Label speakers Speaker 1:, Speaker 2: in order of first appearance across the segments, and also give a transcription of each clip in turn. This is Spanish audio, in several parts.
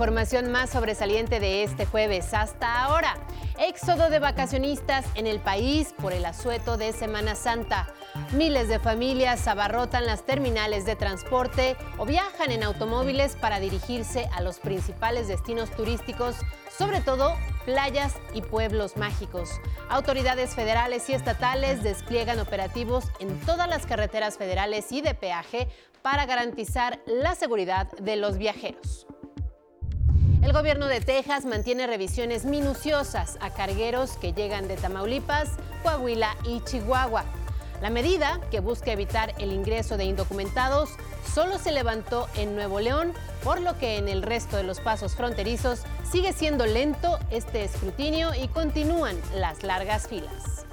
Speaker 1: información más sobresaliente de este jueves hasta ahora. Éxodo de vacacionistas en el país por el asueto de Semana Santa. Miles de familias abarrotan las terminales de transporte o viajan en automóviles para dirigirse a los principales destinos turísticos, sobre todo playas y pueblos mágicos. Autoridades federales y estatales despliegan operativos en todas las carreteras federales y de peaje para garantizar la seguridad de los viajeros. El gobierno de Texas mantiene revisiones minuciosas a cargueros que llegan de Tamaulipas, Coahuila y Chihuahua. La medida, que busca evitar el ingreso de indocumentados, solo se levantó en Nuevo León, por lo que en el resto de los pasos fronterizos sigue siendo lento este escrutinio y continúan las largas filas.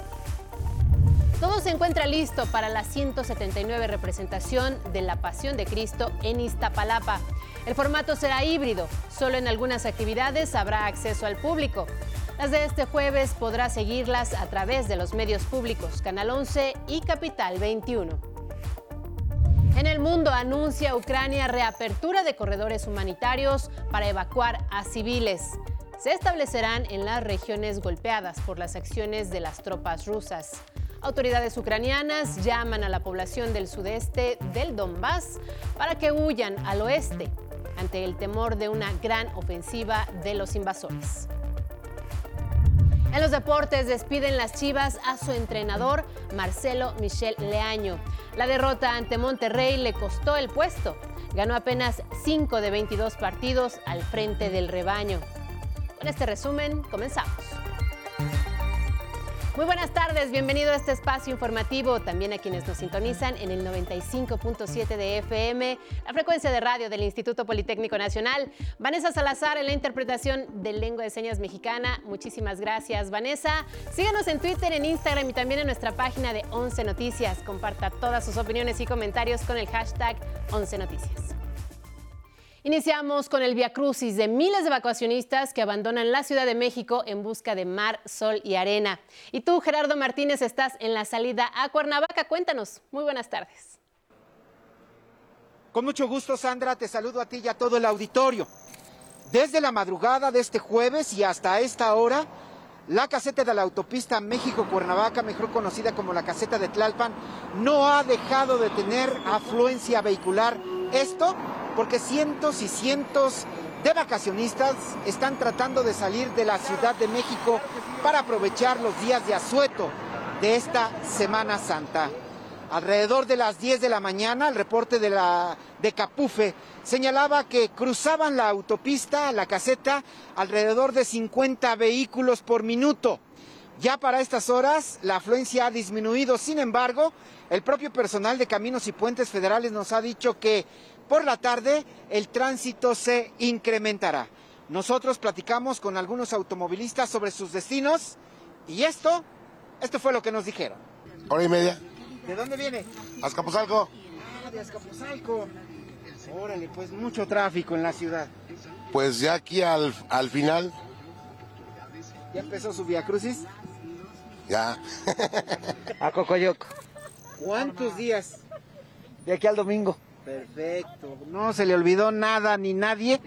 Speaker 1: Todo se encuentra listo para la 179 representación de la Pasión de Cristo en Iztapalapa. El formato será híbrido, solo en algunas actividades habrá acceso al público. Las de este jueves podrá seguirlas a través de los medios públicos Canal 11 y Capital 21. En el mundo anuncia Ucrania reapertura de corredores humanitarios para evacuar a civiles. Se establecerán en las regiones golpeadas por las acciones de las tropas rusas. Autoridades ucranianas llaman a la población del sudeste del Donbass para que huyan al oeste ante el temor de una gran ofensiva de los invasores. En los deportes despiden las Chivas a su entrenador Marcelo Michel Leaño. La derrota ante Monterrey le costó el puesto. Ganó apenas 5 de 22 partidos al frente del rebaño. Con este resumen, comenzamos. Muy buenas tardes, bienvenido a este espacio informativo, también a quienes nos sintonizan en el 95.7 de FM, la frecuencia de radio del Instituto Politécnico Nacional. Vanessa Salazar en la interpretación de lengua de señas mexicana. Muchísimas gracias, Vanessa. Síganos en Twitter, en Instagram y también en nuestra página de 11 Noticias. Comparta todas sus opiniones y comentarios con el hashtag 11 Noticias. Iniciamos con el Via Crucis de miles de vacacionistas que abandonan la Ciudad de México en busca de mar, sol y arena. Y tú, Gerardo Martínez, estás en la salida a Cuernavaca. Cuéntanos. Muy buenas tardes.
Speaker 2: Con mucho gusto, Sandra, te saludo a ti y a todo el auditorio. Desde la madrugada de este jueves y hasta esta hora, la caseta de la autopista México-Cuernavaca, mejor conocida como la caseta de Tlalpan, no ha dejado de tener afluencia vehicular. Esto porque cientos y cientos de vacacionistas están tratando de salir de la Ciudad de México para aprovechar los días de asueto de esta Semana Santa. Alrededor de las 10 de la mañana, el reporte de, la, de Capufe señalaba que cruzaban la autopista, la caseta, alrededor de 50 vehículos por minuto. Ya para estas horas la afluencia ha disminuido, sin embargo, el propio personal de Caminos y Puentes Federales nos ha dicho que por la tarde el tránsito se incrementará. Nosotros platicamos con algunos automovilistas sobre sus destinos y esto, esto fue lo que nos dijeron.
Speaker 3: Hora y media.
Speaker 2: ¿De dónde viene?
Speaker 3: Azcapotzalco.
Speaker 2: Ah, de Azcapotzalco. Órale, pues mucho tráfico en la ciudad.
Speaker 3: Pues ya aquí al, al final.
Speaker 2: ¿Ya empezó su Via Crucis?
Speaker 3: Ya.
Speaker 4: A Cocoyoc.
Speaker 2: ¿Cuántos días?
Speaker 4: De aquí al domingo.
Speaker 2: Perfecto. ¿No se le olvidó nada ni nadie?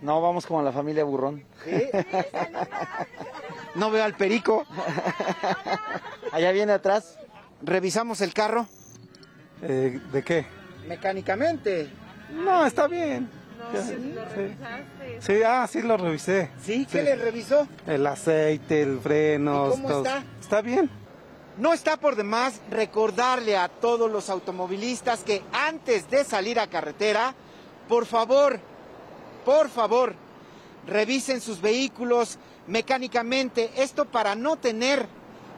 Speaker 4: No, vamos como la familia Burrón.
Speaker 2: ¿Sí? no veo al perico.
Speaker 4: Allá viene atrás.
Speaker 2: ¿Revisamos el carro?
Speaker 5: Eh, ¿De qué?
Speaker 2: Mecánicamente.
Speaker 5: No, está bien.
Speaker 2: No,
Speaker 5: sí. ¿Lo revisaste? Sí, ah, sí lo revisé.
Speaker 2: ¿Sí? ¿Qué le revisó?
Speaker 5: El aceite, el freno.
Speaker 2: ¿Y cómo
Speaker 5: todo.
Speaker 2: está?
Speaker 5: Está bien.
Speaker 2: No está por demás recordarle a todos los automovilistas que antes de salir a carretera, por favor, por favor, revisen sus vehículos mecánicamente, esto para no tener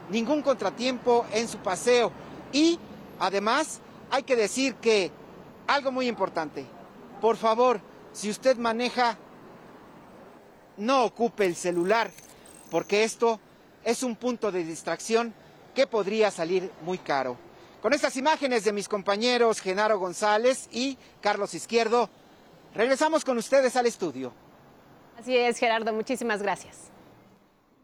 Speaker 2: ningún contratiempo en su paseo. Y además hay que decir que algo muy importante, por favor, si usted maneja, no ocupe el celular, porque esto es un punto de distracción que podría salir muy caro. Con estas imágenes de mis compañeros Genaro González y Carlos Izquierdo, regresamos con ustedes al estudio.
Speaker 1: Así es, Gerardo, muchísimas gracias.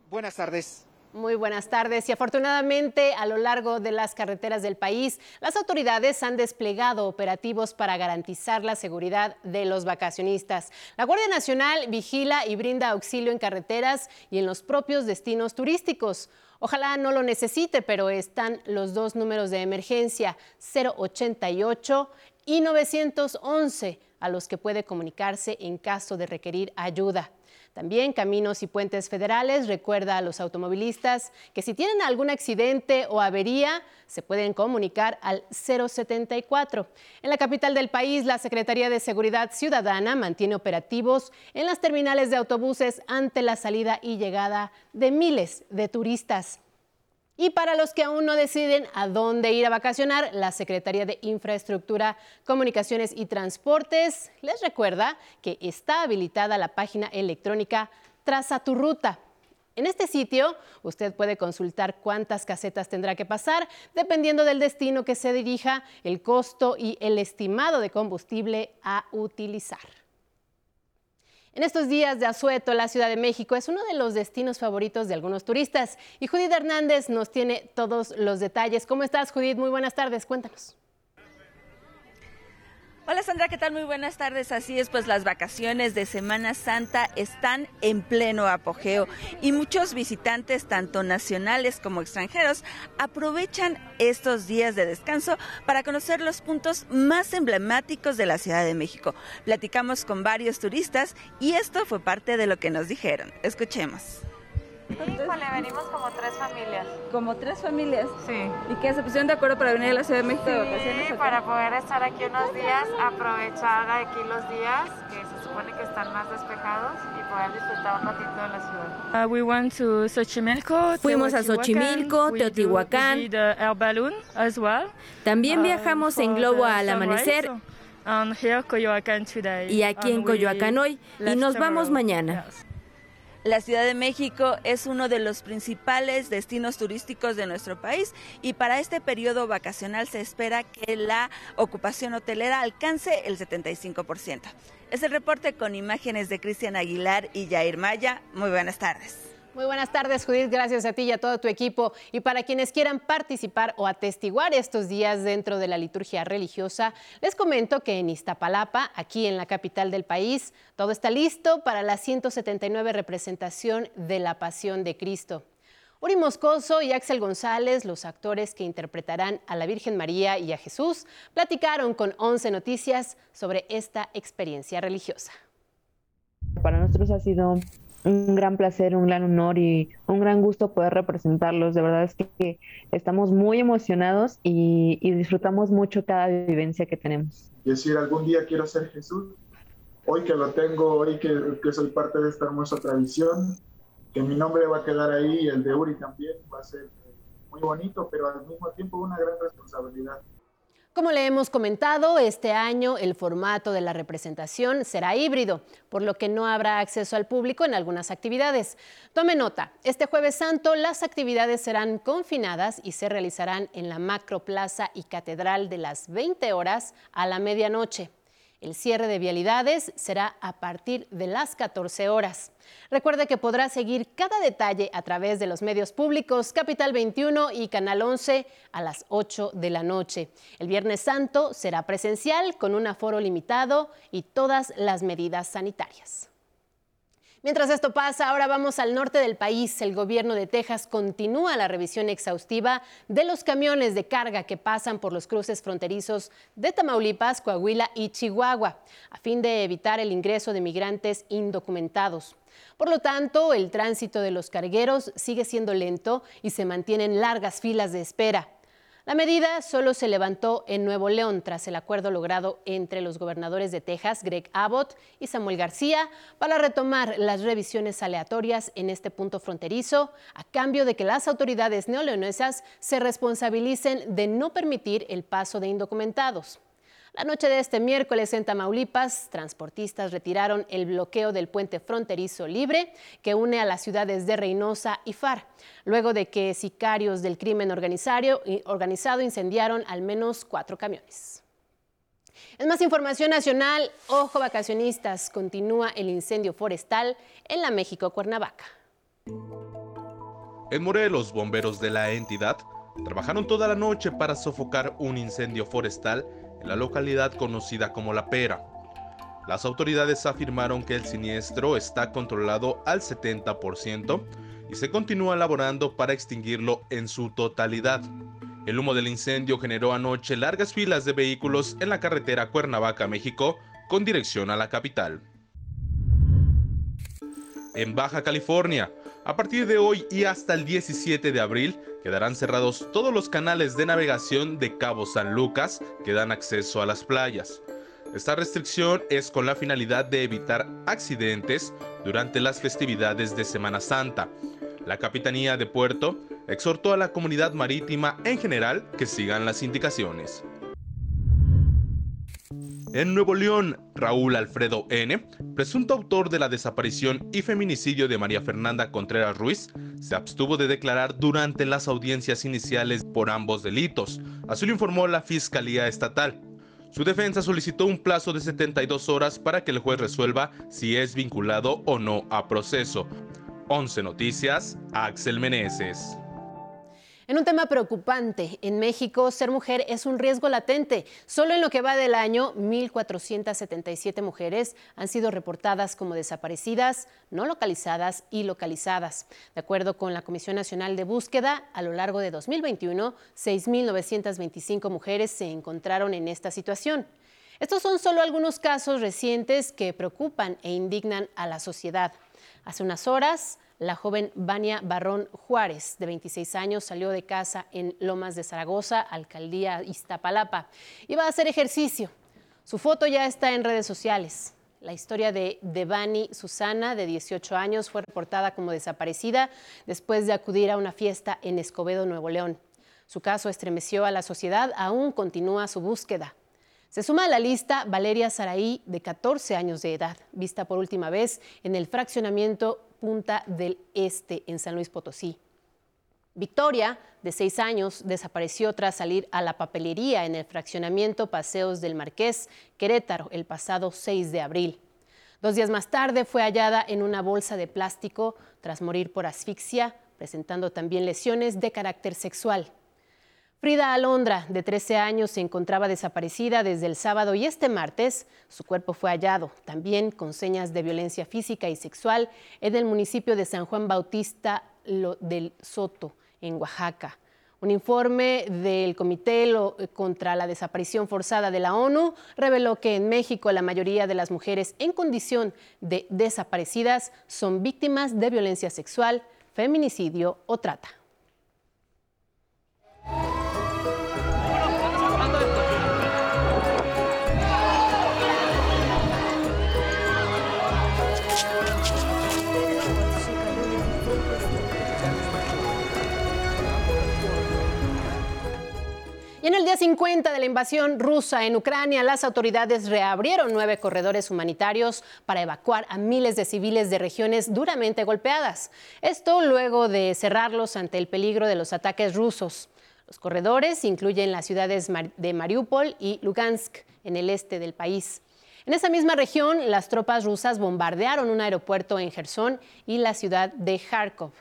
Speaker 2: Buenas tardes.
Speaker 1: Muy buenas tardes y afortunadamente a lo largo de las carreteras del país, las autoridades han desplegado operativos para garantizar la seguridad de los vacacionistas. La Guardia Nacional vigila y brinda auxilio en carreteras y en los propios destinos turísticos. Ojalá no lo necesite, pero están los dos números de emergencia 088 y 911 a los que puede comunicarse en caso de requerir ayuda. También Caminos y Puentes Federales recuerda a los automovilistas que si tienen algún accidente o avería, se pueden comunicar al 074. En la capital del país, la Secretaría de Seguridad Ciudadana mantiene operativos en las terminales de autobuses ante la salida y llegada de miles de turistas. Y para los que aún no deciden a dónde ir a vacacionar, la Secretaría de Infraestructura, Comunicaciones y Transportes les recuerda que está habilitada la página electrónica Traza tu ruta. En este sitio usted puede consultar cuántas casetas tendrá que pasar dependiendo del destino que se dirija, el costo y el estimado de combustible a utilizar. En estos días de asueto, la Ciudad de México es uno de los destinos favoritos de algunos turistas. Y Judith Hernández nos tiene todos los detalles. ¿Cómo estás, Judith? Muy buenas tardes. Cuéntanos.
Speaker 6: Hola Sandra, ¿qué tal? Muy buenas tardes. Así es, pues las vacaciones de Semana Santa están en pleno apogeo y muchos visitantes, tanto nacionales como extranjeros, aprovechan estos días de descanso para conocer los puntos más emblemáticos de la Ciudad de México. Platicamos con varios turistas y esto fue parte de lo que nos dijeron. Escuchemos.
Speaker 7: Híjole, venimos como tres familias.
Speaker 6: Como tres familias.
Speaker 7: Sí.
Speaker 6: ¿Y qué se pusieron de acuerdo para venir a la Ciudad de México de vacaciones?
Speaker 7: Sí, para poder estar aquí unos días, aprovechar aquí los días que se supone que están más despejados y poder disfrutar un ratito de la ciudad.
Speaker 8: Uh, we went to Xochimilco,
Speaker 9: Fuimos a
Speaker 8: Teotihuacán.
Speaker 9: Xochimilco,
Speaker 8: We do-
Speaker 9: Teotihuacán.
Speaker 8: we did the air balloon as well.
Speaker 9: También
Speaker 8: uh,
Speaker 9: viajamos en globo al amanecer
Speaker 8: sunrise. And here, Coyoacán today.
Speaker 9: y aquí en
Speaker 8: And we
Speaker 9: Coyoacán hoy y nos vamos
Speaker 8: tomorrow.
Speaker 9: mañana.
Speaker 8: Yes.
Speaker 6: La Ciudad de México es uno de los principales destinos turísticos de nuestro país y para este periodo vacacional se espera que la ocupación hotelera alcance el 75%. Es el reporte con imágenes de Cristian Aguilar y Jair Maya. Muy buenas tardes.
Speaker 1: Muy buenas tardes, Judith. Gracias a ti y a todo tu equipo. Y para quienes quieran participar o atestiguar estos días dentro de la liturgia religiosa, les comento que en Iztapalapa, aquí en la capital del país, todo está listo para la 179 representación de la Pasión de Cristo. Uri Moscoso y Axel González, los actores que interpretarán a la Virgen María y a Jesús, platicaron con 11 Noticias sobre esta experiencia religiosa.
Speaker 10: Para nosotros ha sido un gran placer, un gran honor y un gran gusto poder representarlos. De verdad es que estamos muy emocionados y, y disfrutamos mucho cada vivencia que tenemos.
Speaker 11: decir algún día quiero ser Jesús, hoy que lo tengo, hoy que, que soy parte de esta hermosa tradición, que mi nombre va a quedar ahí y el de Uri también va a ser muy bonito, pero al mismo tiempo una gran responsabilidad.
Speaker 1: Como le hemos comentado, este año el formato de la representación será híbrido, por lo que no habrá acceso al público en algunas actividades. Tome nota, este jueves santo las actividades serán confinadas y se realizarán en la Macroplaza y Catedral de las 20 horas a la medianoche. El cierre de vialidades será a partir de las 14 horas. Recuerde que podrá seguir cada detalle a través de los medios públicos Capital 21 y Canal 11 a las 8 de la noche. El Viernes Santo será presencial con un aforo limitado y todas las medidas sanitarias. Mientras esto pasa, ahora vamos al norte del país. El gobierno de Texas continúa la revisión exhaustiva de los camiones de carga que pasan por los cruces fronterizos de Tamaulipas, Coahuila y Chihuahua, a fin de evitar el ingreso de migrantes indocumentados. Por lo tanto, el tránsito de los cargueros sigue siendo lento y se mantienen largas filas de espera. La medida solo se levantó en Nuevo León tras el acuerdo logrado entre los gobernadores de Texas, Greg Abbott y Samuel García, para retomar las revisiones aleatorias en este punto fronterizo, a cambio de que las autoridades neoleonesas se responsabilicen de no permitir el paso de indocumentados. La noche de este miércoles en Tamaulipas, transportistas retiraron el bloqueo del puente fronterizo libre que une a las ciudades de Reynosa y Far, luego de que sicarios del crimen organizado, incendiaron al menos cuatro camiones. En más información nacional, ojo vacacionistas, continúa el incendio forestal en la México Cuernavaca.
Speaker 9: En Morelos, bomberos de la entidad trabajaron toda la noche para sofocar un incendio forestal la localidad conocida como La Pera. Las autoridades afirmaron que el siniestro está controlado al 70% y se continúa elaborando para extinguirlo en su totalidad. El humo del incendio generó anoche largas filas de vehículos en la carretera Cuernavaca, México, con dirección a la capital. En Baja California, a partir de hoy y hasta el 17 de abril, quedarán cerrados todos los canales de navegación de Cabo San Lucas que dan acceso a las playas. Esta restricción es con la finalidad de evitar accidentes durante las festividades de Semana Santa. La Capitanía de Puerto exhortó a la comunidad marítima en general que sigan las indicaciones. En Nuevo León, Raúl Alfredo N., presunto autor de la desaparición y feminicidio de María Fernanda Contreras Ruiz, se abstuvo de declarar durante las audiencias iniciales por ambos delitos. Así lo informó la Fiscalía Estatal. Su defensa solicitó un plazo de 72 horas para que el juez resuelva si es vinculado o no a proceso. 11 Noticias, Axel Meneses.
Speaker 1: En un tema preocupante, en México ser mujer es un riesgo latente. Solo en lo que va del año, 1.477 mujeres han sido reportadas como desaparecidas, no localizadas y localizadas. De acuerdo con la Comisión Nacional de Búsqueda, a lo largo de 2021, 6.925 mujeres se encontraron en esta situación. Estos son solo algunos casos recientes que preocupan e indignan a la sociedad. Hace unas horas, la joven Vania Barrón Juárez, de 26 años, salió de casa en Lomas de Zaragoza, alcaldía Iztapalapa. Iba a hacer ejercicio. Su foto ya está en redes sociales. La historia de Devani Susana, de 18 años, fue reportada como desaparecida después de acudir a una fiesta en Escobedo, Nuevo León. Su caso estremeció a la sociedad, aún continúa su búsqueda. Se suma a la lista Valeria Saraí, de 14 años de edad, vista por última vez en el fraccionamiento Punta del Este, en San Luis Potosí. Victoria, de seis años, desapareció tras salir a la papelería en el fraccionamiento Paseos del Marqués, Querétaro, el pasado 6 de abril. Dos días más tarde fue hallada en una bolsa de plástico tras morir por asfixia, presentando también lesiones de carácter sexual. Frida Alondra, de 13 años, se encontraba desaparecida desde el sábado y este martes su cuerpo fue hallado, también con señas de violencia física y sexual, en el municipio de San Juan Bautista del Soto, en Oaxaca. Un informe del Comité contra la Desaparición Forzada de la ONU reveló que en México la mayoría de las mujeres en condición de desaparecidas son víctimas de violencia sexual, feminicidio o trata. Día 50 de la invasión rusa en Ucrania, las autoridades reabrieron nueve corredores humanitarios para evacuar a miles de civiles de regiones duramente golpeadas. Esto luego de cerrarlos ante el peligro de los ataques rusos. Los corredores incluyen las ciudades de Mariupol y Lugansk, en el este del país. En esa misma región, las tropas rusas bombardearon un aeropuerto en Gerson y la ciudad de Kharkov.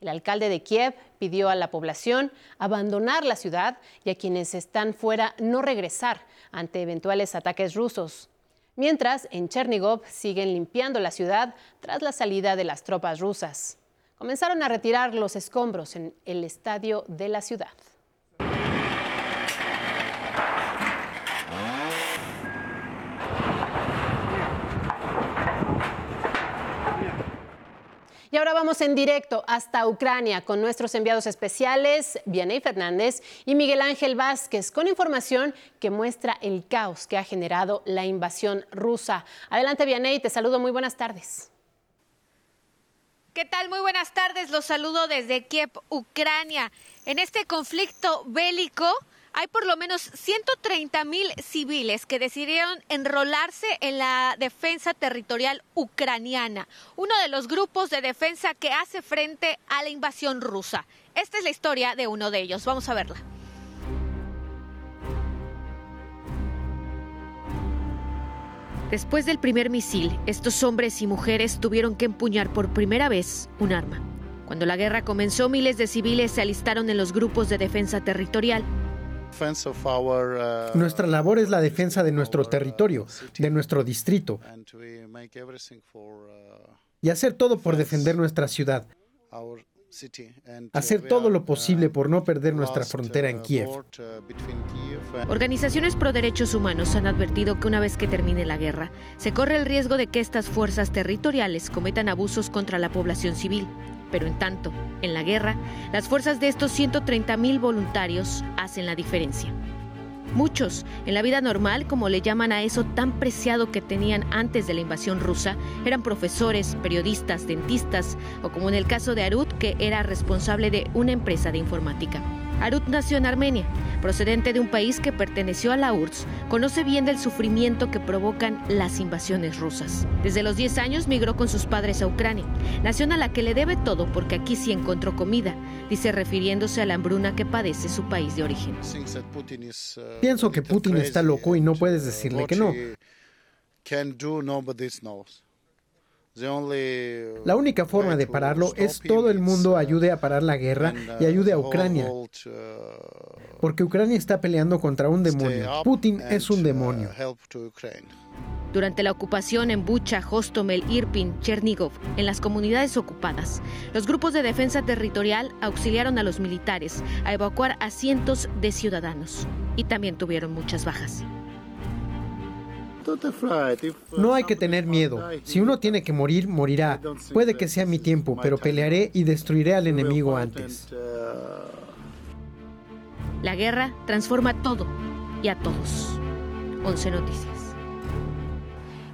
Speaker 1: El alcalde de Kiev pidió a la población abandonar la ciudad y a quienes están fuera no regresar ante eventuales ataques rusos. Mientras, en Chernigov siguen limpiando la ciudad tras la salida de las tropas rusas. Comenzaron a retirar los escombros en el estadio de la ciudad. Y ahora vamos en directo hasta Ucrania con nuestros enviados especiales, Vianey Fernández y Miguel Ángel Vázquez, con información que muestra el caos que ha generado la invasión rusa. Adelante, Vianey, te saludo, muy buenas tardes.
Speaker 12: ¿Qué tal? Muy buenas tardes, los saludo desde Kiev, Ucrania. En este conflicto bélico, hay por lo menos 130 mil civiles que decidieron enrolarse en la defensa territorial ucraniana, uno de los grupos de defensa que hace frente a la invasión rusa. Esta es la historia de uno de ellos. Vamos a verla. Después del primer misil, estos hombres y mujeres tuvieron que empuñar por primera vez un arma. Cuando la guerra comenzó, miles de civiles se alistaron en los grupos de defensa territorial.
Speaker 13: Nuestra labor es la defensa de nuestro territorio, de nuestro distrito, y hacer todo por defender nuestra ciudad, hacer todo lo posible por no perder nuestra frontera en Kiev.
Speaker 12: Organizaciones pro derechos humanos han advertido que una vez que termine la guerra, se corre el riesgo de que estas fuerzas territoriales cometan abusos contra la población civil. Pero en tanto, en la guerra, las fuerzas de estos 130.000 voluntarios hacen la diferencia. Muchos, en la vida normal, como le llaman a eso tan preciado que tenían antes de la invasión rusa, eran profesores, periodistas, dentistas o como en el caso de Arut, que era responsable de una empresa de informática. Arut nació en Armenia, procedente de un país que perteneció a la URSS, conoce bien del sufrimiento que provocan las invasiones rusas. Desde los 10 años migró con sus padres a Ucrania, nación a la que le debe todo porque aquí sí encontró comida, dice refiriéndose a la hambruna que padece su país de origen.
Speaker 13: Pienso que Putin está loco y no puedes decirle que no. La única forma de pararlo es todo el mundo ayude a parar la guerra y ayude a Ucrania. Porque Ucrania está peleando contra un demonio. Putin es un demonio.
Speaker 12: Durante la ocupación en Bucha, Hostomel, Irpin, Chernigov, en las comunidades ocupadas, los grupos de defensa territorial auxiliaron a los militares a evacuar a cientos de ciudadanos y también tuvieron muchas bajas.
Speaker 13: No hay que tener miedo. Si uno tiene que morir, morirá. Puede que sea mi tiempo, pero pelearé y destruiré al enemigo antes.
Speaker 12: La guerra transforma todo y a todos. 11 Noticias.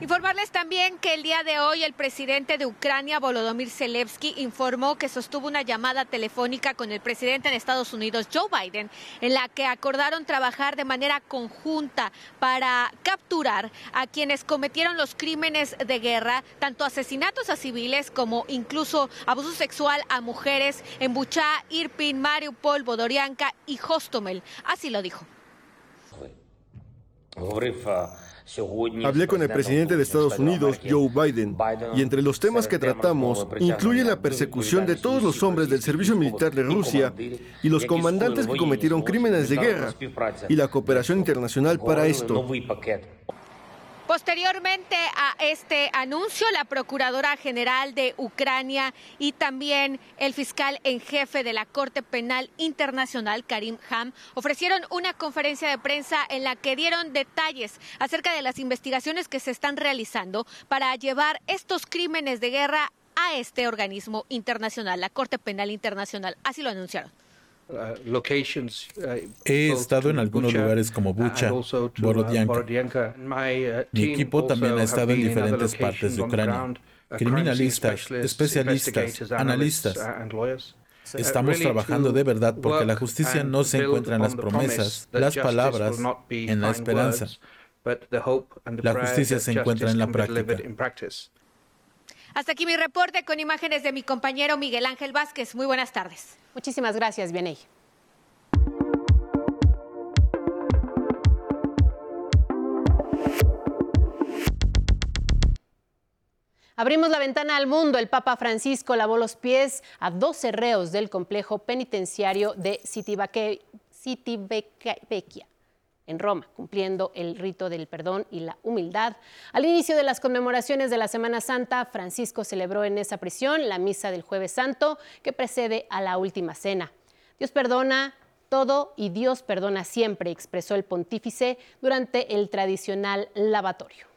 Speaker 12: Informarles también que el día de hoy el presidente de Ucrania, Volodymyr Zelensky, informó que sostuvo una llamada telefónica con el presidente de Estados Unidos, Joe Biden, en la que acordaron trabajar de manera conjunta para capturar a quienes cometieron los crímenes de guerra, tanto asesinatos a civiles como incluso abuso sexual a mujeres en Bucha, Irpin, Mariupol, Bodorianka y Hostomel. Así lo dijo.
Speaker 14: Hablé con el presidente de Estados Unidos, Joe Biden, y entre los temas que tratamos incluye la persecución de todos los hombres del servicio militar de Rusia y los comandantes que cometieron crímenes de guerra y la cooperación internacional para esto.
Speaker 12: Posteriormente a este anuncio, la Procuradora General de Ucrania y también el fiscal en jefe de la Corte Penal Internacional, Karim Ham, ofrecieron una conferencia de prensa en la que dieron detalles acerca de las investigaciones que se están realizando para llevar estos crímenes de guerra a este organismo internacional, la Corte Penal Internacional. Así lo anunciaron.
Speaker 15: He estado en algunos lugares como Bucha, Borodianka. Mi equipo también ha estado en diferentes partes de Ucrania. Criminalistas, especialistas, analistas. Estamos trabajando de verdad porque la justicia no se encuentra en las promesas, las palabras, en la esperanza. La justicia se encuentra en la práctica.
Speaker 12: Hasta aquí mi reporte con imágenes de mi compañero Miguel Ángel Vázquez. Muy buenas tardes.
Speaker 1: Muchísimas gracias, Vianey. Abrimos la ventana al mundo. El Papa Francisco lavó los pies a 12 reos del complejo penitenciario de Citivecchia en Roma, cumpliendo el rito del perdón y la humildad. Al inicio de las conmemoraciones de la Semana Santa, Francisco celebró en esa prisión la misa del jueves santo que precede a la última cena. Dios perdona todo y Dios perdona siempre, expresó el pontífice durante el tradicional lavatorio.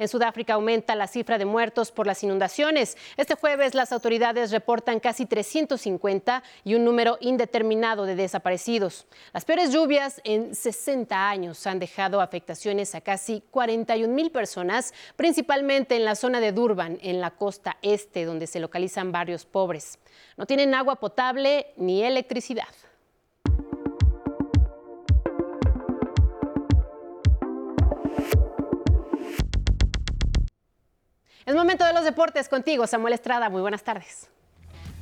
Speaker 1: En Sudáfrica aumenta la cifra de muertos por las inundaciones. Este jueves las autoridades reportan casi 350 y un número indeterminado de desaparecidos. Las peores lluvias en 60 años han dejado afectaciones a casi 41 mil personas, principalmente en la zona de Durban, en la costa este, donde se localizan barrios pobres. No tienen agua potable ni electricidad. Es momento de los deportes contigo, Samuel Estrada. Muy buenas tardes.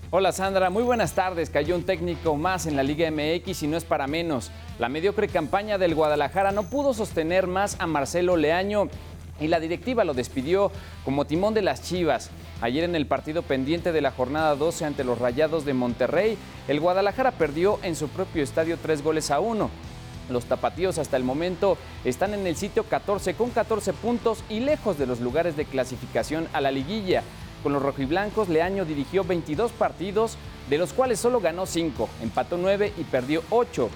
Speaker 16: Hola Sandra, muy buenas tardes. Cayó un técnico más en la Liga MX y no es para menos. La mediocre campaña del Guadalajara no pudo sostener más a Marcelo Leaño. y la directiva lo despidió como timón de las Chivas. Ayer en el partido pendiente de la jornada 12 ante los Rayados de Monterrey, el Guadalajara perdió en su propio estadio tres goles a uno. Los tapatíos hasta el momento están en el sitio 14 con 14 puntos y lejos de los lugares de clasificación a la liguilla. Con los rojiblancos, Leaño dirigió 22 partidos, de los cuales solo ganó 5, empató 9 y perdió 8.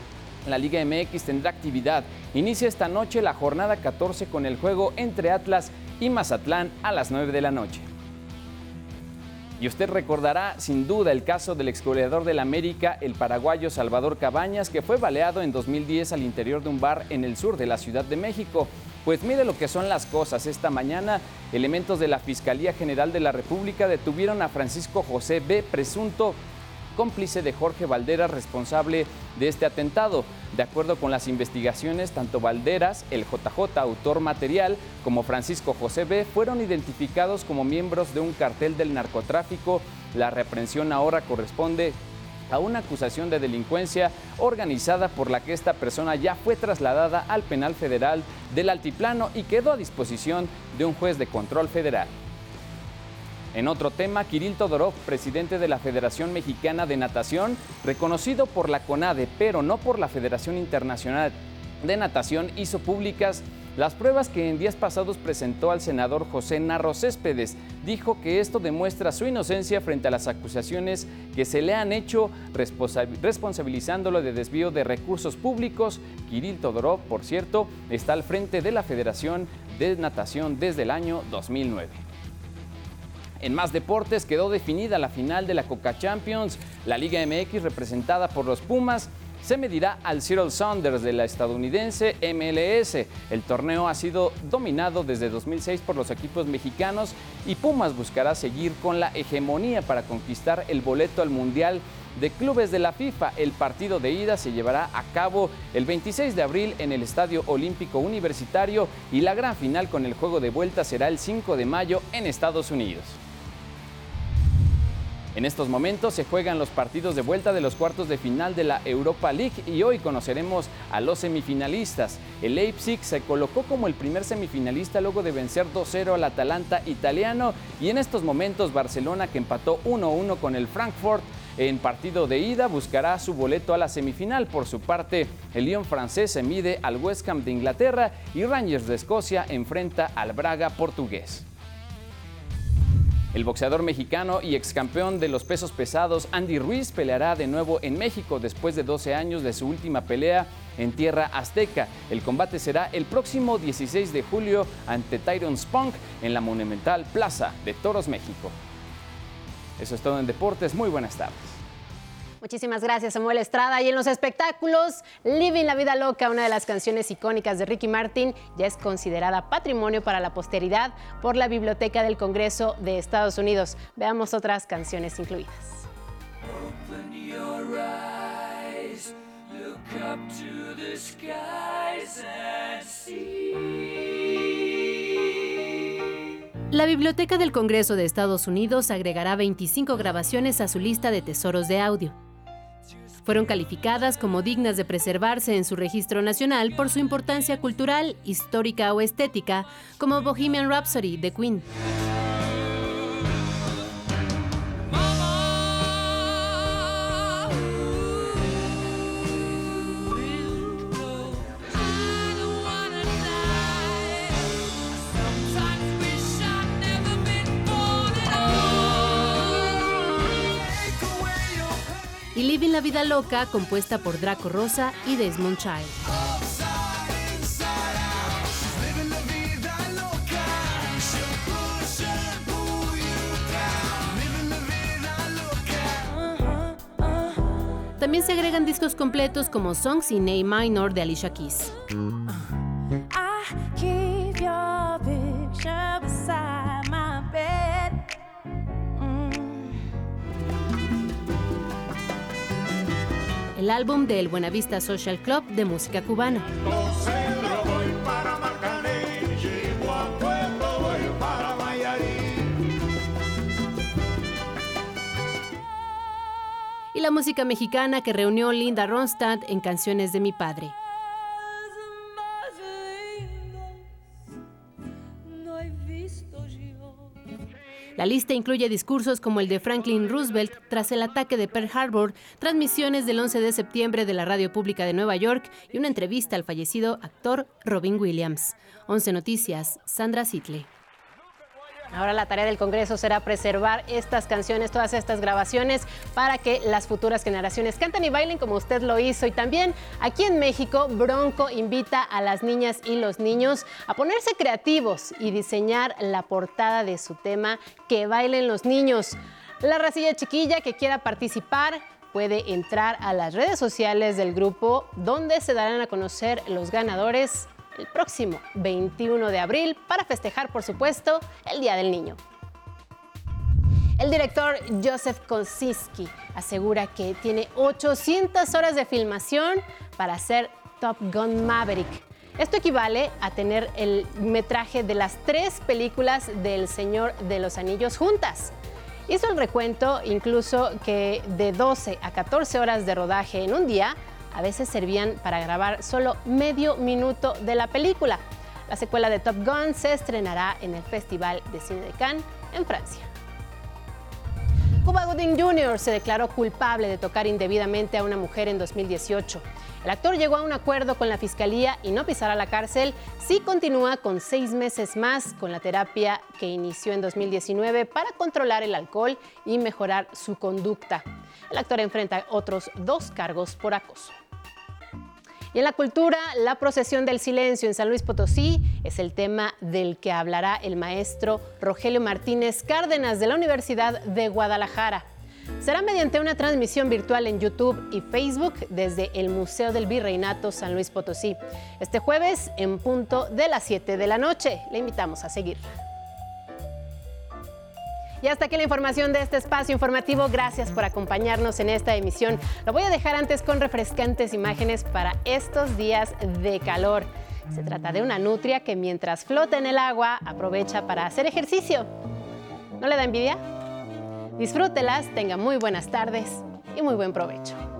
Speaker 16: La Liga MX tendrá actividad. Inicia esta noche la jornada 14 con el juego entre Atlas y Mazatlán a las 9 de la noche. Y usted recordará sin duda el caso del exgoleador del América, el paraguayo Salvador Cabañas, que fue baleado en 2010 al interior de un bar en el sur de la Ciudad de México. Pues mire lo que son las cosas. Esta mañana, elementos de la Fiscalía General de la República detuvieron a Francisco José B., presunto cómplice de Jorge Valderas, responsable de este atentado. De acuerdo con las investigaciones, tanto Valderas, el JJ autor material, como Francisco José B. fueron identificados como miembros de un cartel del narcotráfico. La reaprensión ahora corresponde a una acusación de delincuencia organizada por la que esta persona ya fue trasladada al penal federal del Altiplano y quedó a disposición de un juez de control federal. En otro tema, Kirill Todorov, presidente de la Federación Mexicana de Natación, reconocido por la CONADE, pero no por la Federación Internacional de Natación, hizo públicas las pruebas que en días pasados presentó al senador José Narro Céspedes. Dijo que esto demuestra su inocencia frente a las acusaciones que se le han hecho responsabilizándolo de desvío de recursos públicos. Kirill Todorov, por cierto, está al frente de la Federación de Natación desde el año 2009. En más deportes quedó definida la final de la Coca Champions. La Liga MX representada por los Pumas se medirá al Cyril Saunders de la estadounidense MLS. El torneo ha sido dominado desde 2006 por los equipos mexicanos y Pumas buscará seguir con la hegemonía para conquistar el boleto al Mundial de Clubes de la FIFA. El partido de ida se llevará a cabo el 26 de abril en el Estadio Olímpico Universitario y la gran final con el juego de vuelta será el 5 de mayo en Estados Unidos. En estos momentos se juegan los partidos de vuelta de los cuartos de final de la Europa League y hoy conoceremos a los semifinalistas. El Leipzig se colocó como el primer semifinalista luego de vencer 2-0 al Atalanta italiano y en estos momentos Barcelona que empató 1-1 con el Frankfurt en partido de ida buscará su boleto a la semifinal. Por su parte, el Lyon francés se mide al West Ham de Inglaterra y Rangers de Escocia enfrenta al Braga portugués. El boxeador mexicano y ex campeón de los pesos pesados Andy Ruiz peleará de nuevo en México después de 12 años de su última pelea en tierra azteca. El combate será el próximo 16 de julio ante Tyron Spunk en la monumental Plaza de Toros, México. Eso es todo en deportes. Muy buenas tardes.
Speaker 1: Muchísimas gracias, Samuel Estrada. Y en los espectáculos, Living la Vida Loca, una de las canciones icónicas de Ricky Martin, ya es considerada patrimonio para la posteridad por la Biblioteca del Congreso de Estados Unidos. Veamos otras canciones incluidas. La Biblioteca del Congreso de Estados Unidos agregará 25 grabaciones a su lista de tesoros de audio. Fueron calificadas como dignas de preservarse en su registro nacional por su importancia cultural, histórica o estética, como Bohemian Rhapsody de Queen. Living la Vida Loca, compuesta por Draco Rosa y Desmond Child. También se agregan discos completos como Songs in A Minor de Alicia Keys. Álbum del Buenavista Social Club de música cubana. Y la música mexicana que reunió Linda Ronstadt en Canciones de mi padre. La lista incluye discursos como el de Franklin Roosevelt tras el ataque de Pearl Harbor, transmisiones del 11 de septiembre de la Radio Pública de Nueva York y una entrevista al fallecido actor Robin Williams. 11 Noticias, Sandra Sitley. Ahora la tarea del Congreso será preservar estas canciones, todas estas grabaciones, para que las futuras generaciones canten y bailen como usted lo hizo. Y también aquí en México, Bronco invita a las niñas y los niños a ponerse creativos y diseñar la portada de su tema Que bailen los niños. La racilla chiquilla que quiera participar puede entrar a las redes sociales del grupo donde se darán a conocer los ganadores el próximo 21 de abril para festejar, por supuesto, el Día del Niño. El director Joseph Kosinski asegura que tiene 800 horas de filmación para hacer Top Gun Maverick. Esto equivale a tener el metraje de las tres películas del Señor de los Anillos juntas. Hizo el recuento incluso que de 12 a 14 horas de rodaje en un día a veces servían para grabar solo medio minuto de la película. La secuela de Top Gun se estrenará en el Festival de Cine de Cannes en Francia. Cuba Gooding Jr. se declaró culpable de tocar indebidamente a una mujer en 2018. El actor llegó a un acuerdo con la fiscalía y no pisará la cárcel si continúa con seis meses más con la terapia que inició en 2019 para controlar el alcohol y mejorar su conducta. El actor enfrenta otros dos cargos por acoso. Y en la cultura, la procesión del silencio en San Luis Potosí es el tema del que hablará el maestro Rogelio Martínez Cárdenas de la Universidad de Guadalajara. Será mediante una transmisión virtual en YouTube y Facebook desde el Museo del Virreinato San Luis Potosí. Este jueves en punto de las 7 de la noche. Le invitamos a seguir. Y hasta aquí la información de este espacio informativo. Gracias por acompañarnos en esta emisión. Lo voy a dejar antes con refrescantes imágenes para estos días de calor. Se trata de una nutria que mientras flota en el agua aprovecha para hacer ejercicio. ¿No le da envidia? Disfrútelas, tenga muy buenas tardes y muy buen provecho.